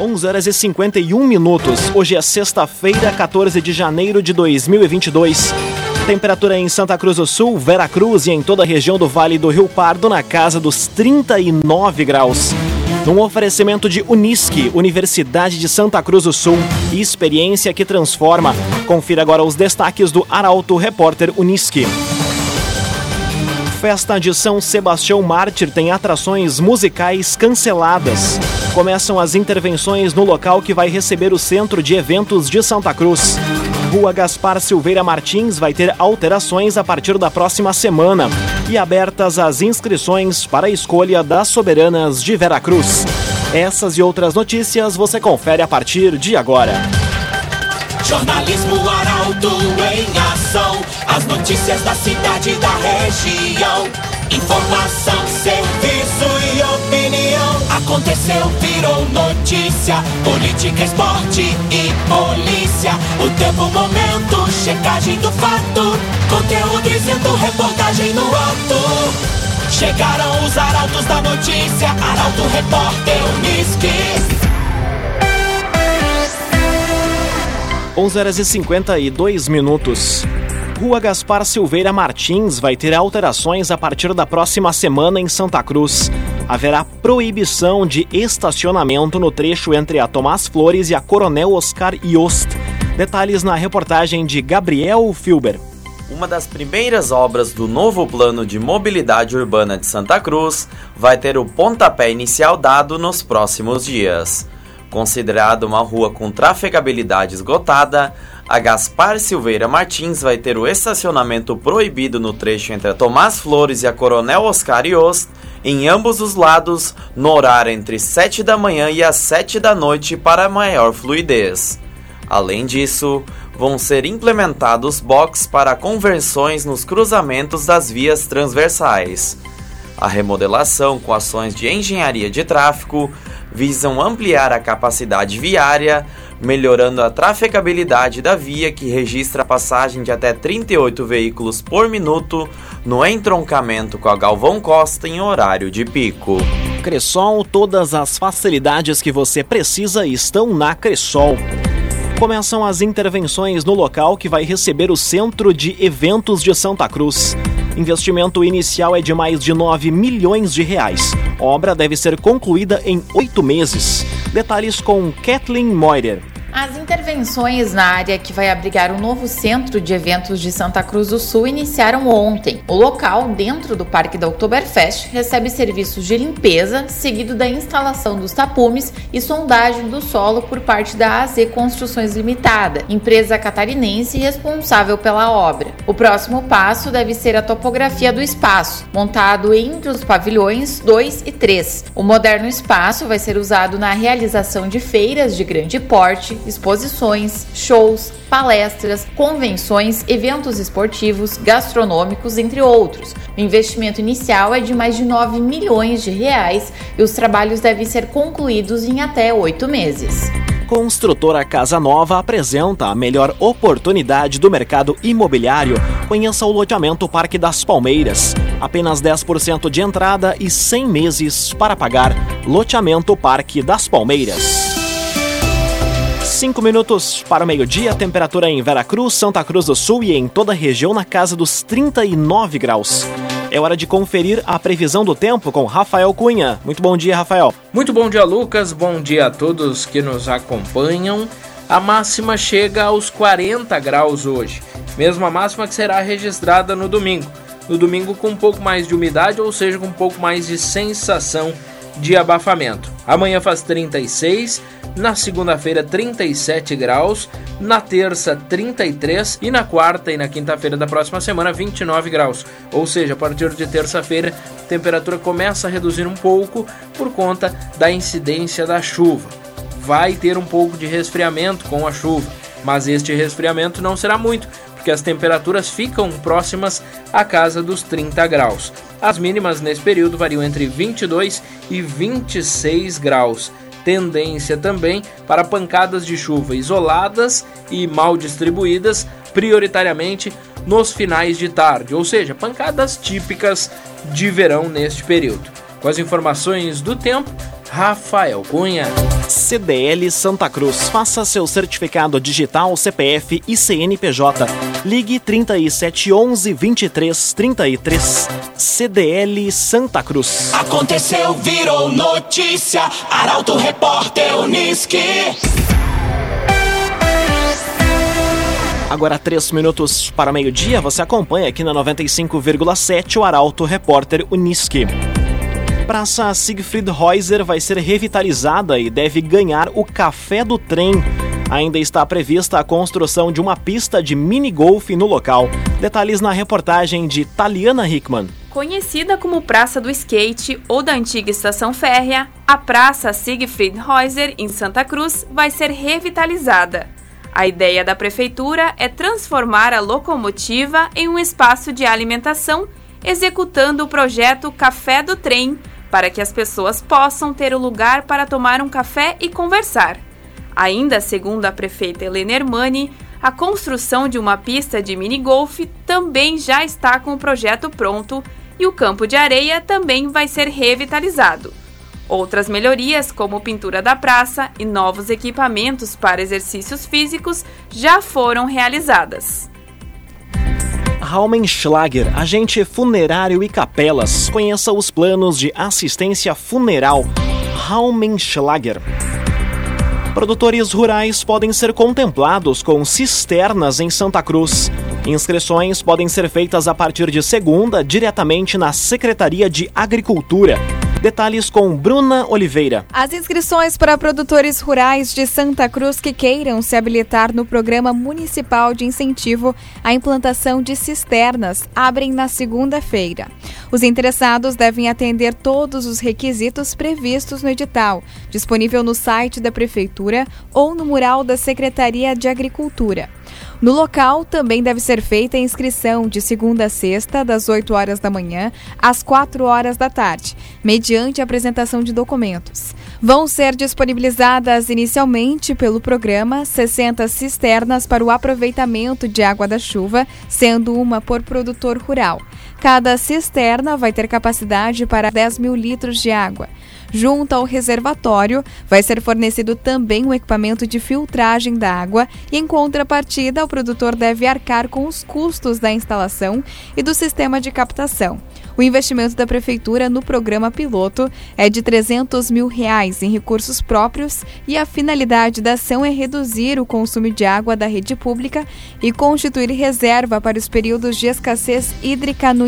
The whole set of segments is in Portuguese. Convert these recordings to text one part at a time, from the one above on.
11 horas e 51 minutos. Hoje é sexta-feira, 14 de janeiro de 2022. Temperatura em Santa Cruz do Sul, Vera Cruz e em toda a região do Vale do Rio Pardo na casa dos 39 graus. Num oferecimento de Unisque, Universidade de Santa Cruz do Sul, experiência que transforma. Confira agora os destaques do Arauto Repórter Unisque. Festa de São Sebastião Mártir tem atrações musicais canceladas começam as intervenções no local que vai receber o Centro de Eventos de Santa Cruz. Rua Gaspar Silveira Martins vai ter alterações a partir da próxima semana e abertas as inscrições para a escolha das soberanas de Veracruz. Essas e outras notícias você confere a partir de agora. Jornalismo Arauto em ação. As notícias da cidade e da região. Informação, serviço e opinião. Aconteceu, virou notícia. Política, esporte e polícia. O tempo, momento, checagem do fato. Conteúdo dizendo, reportagem no ato. Chegaram os arautos da notícia. Arauto, repórter, Unisque. 11 horas e 52 minutos. Rua Gaspar Silveira Martins vai ter alterações a partir da próxima semana em Santa Cruz. Haverá proibição de estacionamento no trecho entre a Tomás Flores e a Coronel Oscar Yost. Detalhes na reportagem de Gabriel Filber. Uma das primeiras obras do novo plano de mobilidade urbana de Santa Cruz vai ter o pontapé inicial dado nos próximos dias. Considerada uma rua com trafegabilidade esgotada, a Gaspar Silveira Martins vai ter o estacionamento proibido no trecho entre a Tomás Flores e a Coronel Oscar Yost, em ambos os lados, no horário entre 7 da manhã e as 7 da noite para maior fluidez. Além disso, vão ser implementados boxes para conversões nos cruzamentos das vias transversais. A remodelação com ações de engenharia de tráfego visam ampliar a capacidade viária, melhorando a trafegabilidade da via que registra a passagem de até 38 veículos por minuto no entroncamento com a Galvão Costa em horário de pico. Cressol, todas as facilidades que você precisa estão na Cressol. Começam as intervenções no local que vai receber o Centro de Eventos de Santa Cruz. Investimento inicial é de mais de 9 milhões de reais. Obra deve ser concluída em oito meses. Detalhes com Kathleen Moider. As intervenções na área que vai abrigar o novo centro de eventos de Santa Cruz do Sul iniciaram ontem. O local, dentro do Parque da Oktoberfest, recebe serviços de limpeza, seguido da instalação dos tapumes e sondagem do solo por parte da AZ Construções Limitada, empresa catarinense responsável pela obra. O próximo passo deve ser a topografia do espaço, montado entre os pavilhões 2 e 3. O moderno espaço vai ser usado na realização de feiras de grande porte, exposições, shows, palestras, convenções, eventos esportivos, gastronômicos, entre outros. O investimento inicial é de mais de 9 milhões de reais e os trabalhos devem ser concluídos em até oito meses. Construtora Casa Nova apresenta a melhor oportunidade do mercado imobiliário. Conheça o loteamento Parque das Palmeiras. Apenas 10% de entrada e 100 meses para pagar. Loteamento Parque das Palmeiras. 5 minutos para o meio-dia, temperatura em Veracruz, Santa Cruz do Sul e em toda a região na casa dos 39 graus. É hora de conferir a previsão do tempo com Rafael Cunha. Muito bom dia, Rafael. Muito bom dia, Lucas. Bom dia a todos que nos acompanham. A máxima chega aos 40 graus hoje, mesma máxima que será registrada no domingo. No domingo com um pouco mais de umidade, ou seja, com um pouco mais de sensação de abafamento. Amanhã faz 36, na segunda-feira 37 graus, na terça 33 e na quarta e na quinta-feira da próxima semana 29 graus. Ou seja, a partir de terça-feira a temperatura começa a reduzir um pouco por conta da incidência da chuva. Vai ter um pouco de resfriamento com a chuva, mas este resfriamento não será muito, porque as temperaturas ficam próximas à casa dos 30 graus. As mínimas nesse período variam entre 22 e 26 graus. Tendência também para pancadas de chuva isoladas e mal distribuídas, prioritariamente nos finais de tarde, ou seja, pancadas típicas de verão neste período. Com as informações do tempo, Rafael Cunha. CDL Santa Cruz. Faça seu certificado digital CPF e CNPJ. Ligue 3711 23 33. CDL Santa Cruz. Aconteceu, virou notícia. Arauto Repórter Uniski. Agora, três minutos para meio-dia, você acompanha aqui na 95,7 o Arauto Repórter Uniski. Praça Siegfried Reuser vai ser revitalizada e deve ganhar o Café do Trem. Ainda está prevista a construção de uma pista de mini-golf no local. Detalhes na reportagem de Taliana Hickman. Conhecida como Praça do Skate ou da antiga estação férrea, a Praça Siegfried Reuser, em Santa Cruz, vai ser revitalizada. A ideia da prefeitura é transformar a locomotiva em um espaço de alimentação, executando o projeto Café do Trem, para que as pessoas possam ter o lugar para tomar um café e conversar. Ainda segundo a prefeita Helena Hermani, a construção de uma pista de mini-golf também já está com o projeto pronto e o campo de areia também vai ser revitalizado. Outras melhorias, como pintura da praça e novos equipamentos para exercícios físicos, já foram realizadas. Raumenschlager, agente funerário e capelas. Conheça os planos de assistência funeral. Raumenschlager. Produtores rurais podem ser contemplados com cisternas em Santa Cruz. Inscrições podem ser feitas a partir de segunda diretamente na Secretaria de Agricultura. Detalhes com Bruna Oliveira. As inscrições para produtores rurais de Santa Cruz que queiram se habilitar no Programa Municipal de Incentivo à Implantação de Cisternas abrem na segunda-feira. Os interessados devem atender todos os requisitos previstos no edital, disponível no site da Prefeitura ou no mural da Secretaria de Agricultura. No local também deve ser feita a inscrição de segunda a sexta, das 8 horas da manhã às 4 horas da tarde, mediante apresentação de documentos. Vão ser disponibilizadas inicialmente pelo programa 60 cisternas para o aproveitamento de água da chuva, sendo uma por produtor rural. Cada cisterna vai ter capacidade para 10 mil litros de água. Junto ao reservatório, vai ser fornecido também um equipamento de filtragem da água e, em contrapartida, o produtor deve arcar com os custos da instalação e do sistema de captação. O investimento da Prefeitura no programa piloto é de 300 mil reais em recursos próprios e a finalidade da ação é reduzir o consumo de água da rede pública e constituir reserva para os períodos de escassez hídrica no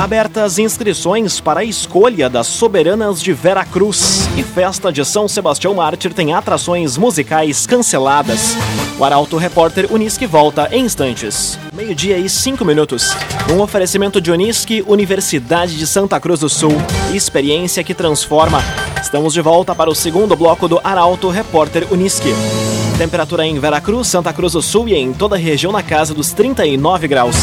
Abertas inscrições para a escolha das soberanas de Vera Cruz e festa de São Sebastião Mártir tem atrações musicais canceladas. O Arauto Repórter Unisque volta em instantes. Meio-dia e cinco minutos. Um oferecimento de Unisque, Universidade de Santa Cruz do Sul. Experiência que transforma. Estamos de volta para o segundo bloco do Arauto Repórter Unisque. Temperatura em Veracruz, Santa Cruz do Sul e em toda a região na casa dos 39 graus.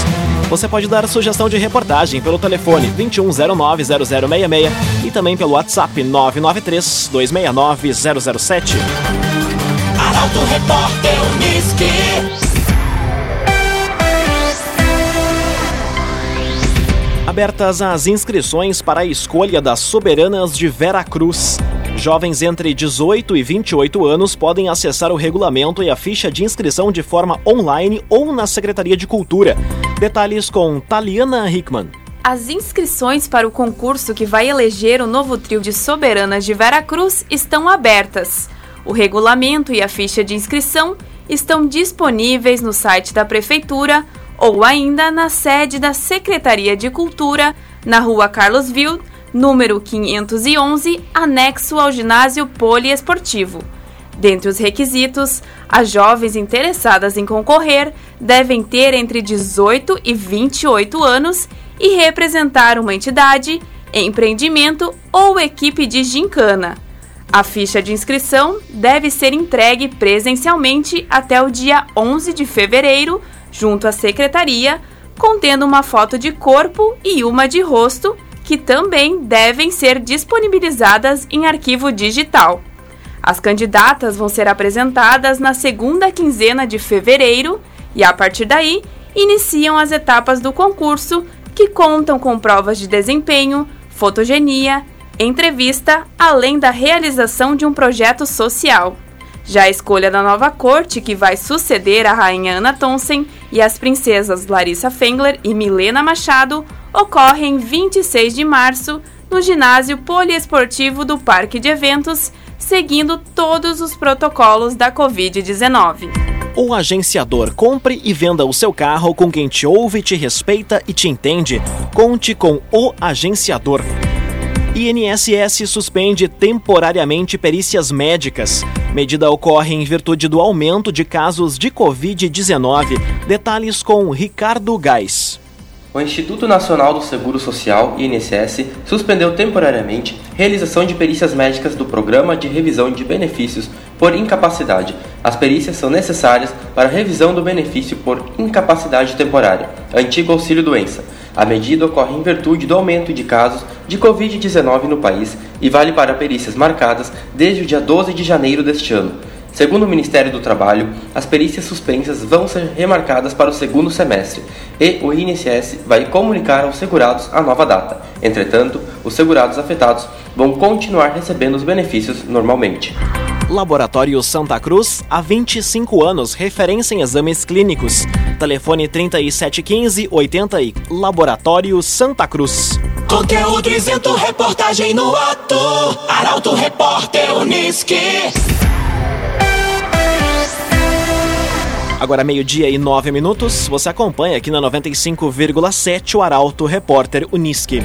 Você pode dar sugestão de reportagem pelo telefone 2109-0066 e também pelo WhatsApp 993-269-007. Arauto Repórter Uniski. Abertas as inscrições para a escolha das soberanas de Vera Cruz. Jovens entre 18 e 28 anos podem acessar o regulamento e a ficha de inscrição de forma online ou na Secretaria de Cultura. Detalhes com Taliana Hickman. As inscrições para o concurso que vai eleger o novo trio de soberanas de Veracruz estão abertas. O regulamento e a ficha de inscrição estão disponíveis no site da Prefeitura ou ainda na sede da Secretaria de Cultura, na rua Carlos Ville, número 511, anexo ao ginásio poliesportivo. Dentre os requisitos, as jovens interessadas em concorrer devem ter entre 18 e 28 anos e representar uma entidade, empreendimento ou equipe de gincana. A ficha de inscrição deve ser entregue presencialmente até o dia 11 de fevereiro, junto à secretaria, contendo uma foto de corpo e uma de rosto, que também devem ser disponibilizadas em arquivo digital. As candidatas vão ser apresentadas na segunda quinzena de fevereiro e, a partir daí, iniciam as etapas do concurso, que contam com provas de desempenho, fotogenia, entrevista, além da realização de um projeto social. Já a escolha da nova corte, que vai suceder a rainha Ana Thomsen e as princesas Larissa Fengler e Milena Machado, ocorre em 26 de março no ginásio poliesportivo do Parque de Eventos, seguindo todos os protocolos da Covid-19. O agenciador compre e venda o seu carro com quem te ouve, te respeita e te entende. Conte com o agenciador. INSS suspende temporariamente perícias médicas. Medida ocorre em virtude do aumento de casos de Covid-19. Detalhes com Ricardo Gás. O Instituto Nacional do Seguro Social, INSS, suspendeu temporariamente realização de perícias médicas do Programa de Revisão de Benefícios por Incapacidade. As perícias são necessárias para a revisão do benefício por incapacidade temporária, antigo auxílio-doença. A medida ocorre em virtude do aumento de casos de Covid-19 no país e vale para perícias marcadas desde o dia 12 de janeiro deste ano. Segundo o Ministério do Trabalho, as perícias suspensas vão ser remarcadas para o segundo semestre e o INSS vai comunicar aos segurados a nova data. Entretanto, os segurados afetados vão continuar recebendo os benefícios normalmente. Laboratório Santa Cruz, há 25 anos, referência em exames clínicos. Telefone 3715 80 e Laboratório Santa Cruz. Conteúdo isento, reportagem no ato. Arauto Repórter Uniski. Agora meio-dia e nove minutos, você acompanha aqui na 95,7 o Arauto Repórter Uniski.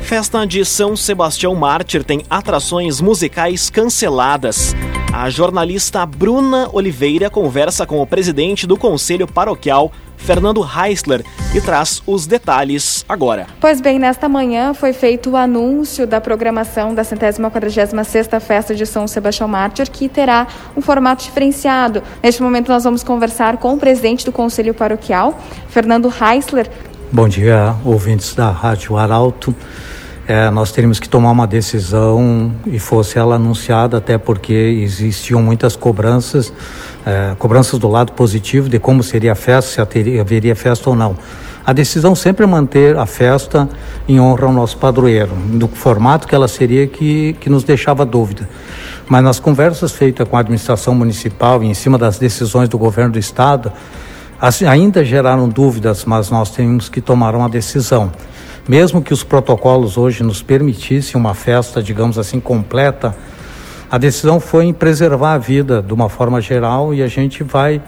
Festa de São Sebastião Mártir tem atrações musicais canceladas. A jornalista Bruna Oliveira conversa com o presidente do Conselho Paroquial, Fernando Heisler, e traz os detalhes agora. Pois bem, nesta manhã foi feito o anúncio da programação da centésima quadragésima sexta Festa de São Sebastião Mártir, que terá um formato diferenciado. Neste momento nós vamos conversar com o presidente do Conselho Paroquial, Fernando Heisler. Bom dia, ouvintes da Rádio Arauto é, nós teríamos que tomar uma decisão e fosse ela anunciada, até porque existiam muitas cobranças, é, cobranças do lado positivo de como seria a festa, se haveria festa ou não. A decisão sempre é manter a festa em honra ao nosso padroeiro, do formato que ela seria que, que nos deixava dúvida. Mas nas conversas feitas com a administração municipal e em cima das decisões do governo do estado, ainda geraram dúvidas, mas nós temos que tomar uma decisão. Mesmo que os protocolos hoje nos permitissem uma festa, digamos assim, completa, a decisão foi em preservar a vida de uma forma geral e a gente vai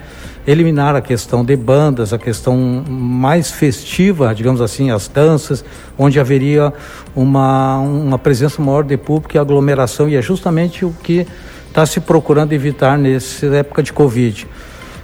eliminar a questão de bandas, a questão mais festiva, digamos assim, as danças, onde haveria uma, uma presença maior de público e aglomeração, e é justamente o que está se procurando evitar nessa época de Covid.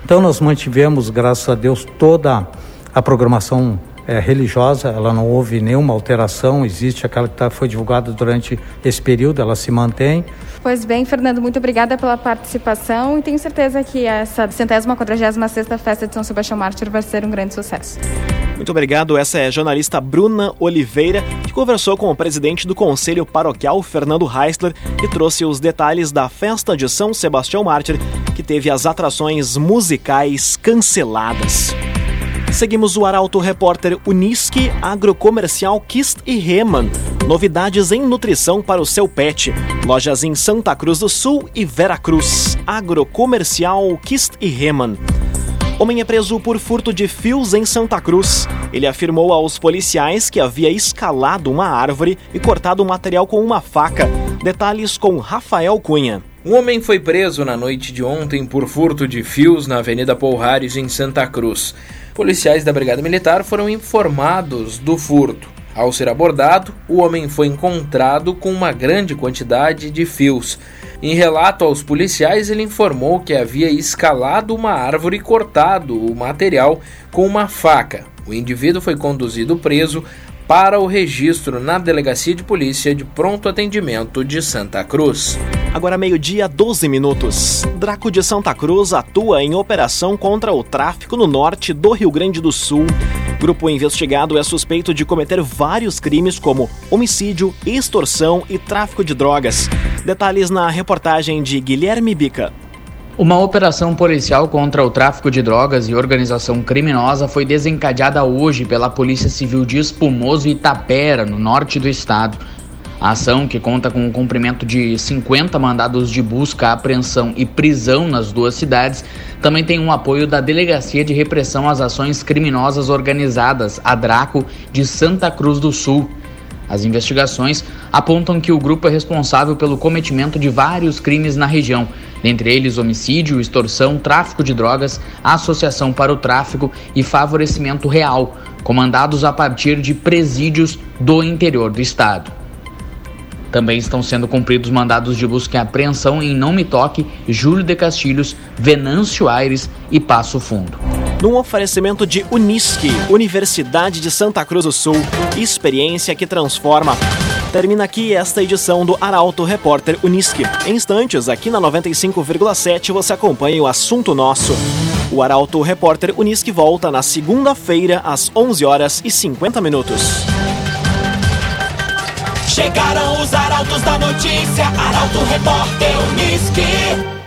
Então nós mantivemos, graças a Deus, toda a programação é, religiosa, ela não houve nenhuma alteração, existe aquela que tá, foi divulgada durante esse período, ela se mantém. Pois bem, Fernando, muito obrigada pela participação e tenho certeza que essa centésima quadragésima sexta festa de São Sebastião Mártir vai ser um grande sucesso. Muito obrigado. Essa é a jornalista Bruna Oliveira, que conversou com o presidente do Conselho Paroquial, Fernando Heisler, e trouxe os detalhes da festa de São Sebastião Mártir, que teve as atrações musicais canceladas. Seguimos o Arauto Repórter Unisque Agrocomercial Kist e Reman. Novidades em nutrição para o seu pet. Lojas em Santa Cruz do Sul e Veracruz. Agrocomercial Kist e Reman. Homem é preso por furto de fios em Santa Cruz. Ele afirmou aos policiais que havia escalado uma árvore e cortado o material com uma faca. Detalhes com Rafael Cunha. Um homem foi preso na noite de ontem por furto de fios na Avenida Polhares, em Santa Cruz. Policiais da Brigada Militar foram informados do furto. Ao ser abordado, o homem foi encontrado com uma grande quantidade de fios. Em relato aos policiais, ele informou que havia escalado uma árvore e cortado o material com uma faca. O indivíduo foi conduzido preso para o registro na Delegacia de Polícia de Pronto Atendimento de Santa Cruz. Agora meio-dia, 12 minutos. Draco de Santa Cruz atua em operação contra o tráfico no norte do Rio Grande do Sul. Grupo investigado é suspeito de cometer vários crimes como homicídio, extorsão e tráfico de drogas. Detalhes na reportagem de Guilherme Bica. Uma operação policial contra o tráfico de drogas e organização criminosa foi desencadeada hoje pela Polícia Civil de Espumoso e Itapera, no norte do estado. A ação, que conta com o cumprimento de 50 mandados de busca, apreensão e prisão nas duas cidades, também tem um apoio da Delegacia de Repressão às Ações Criminosas Organizadas, a DRACO, de Santa Cruz do Sul. As investigações apontam que o grupo é responsável pelo cometimento de vários crimes na região, dentre eles homicídio, extorsão, tráfico de drogas, associação para o tráfico e favorecimento real, comandados a partir de presídios do interior do estado. Também estão sendo cumpridos mandados de busca e apreensão em Não Me Toque, Júlio de Castilhos, Venâncio Aires e Passo Fundo. Num oferecimento de Unisque, Universidade de Santa Cruz do Sul, experiência que transforma. Termina aqui esta edição do Arauto Repórter Unisque. Em instantes, aqui na 95,7 você acompanha o assunto nosso. O Arauto Repórter Unisque volta na segunda-feira às 11 horas e 50 minutos. Chegaram os arautos da notícia, Arauto Repórter Unisque.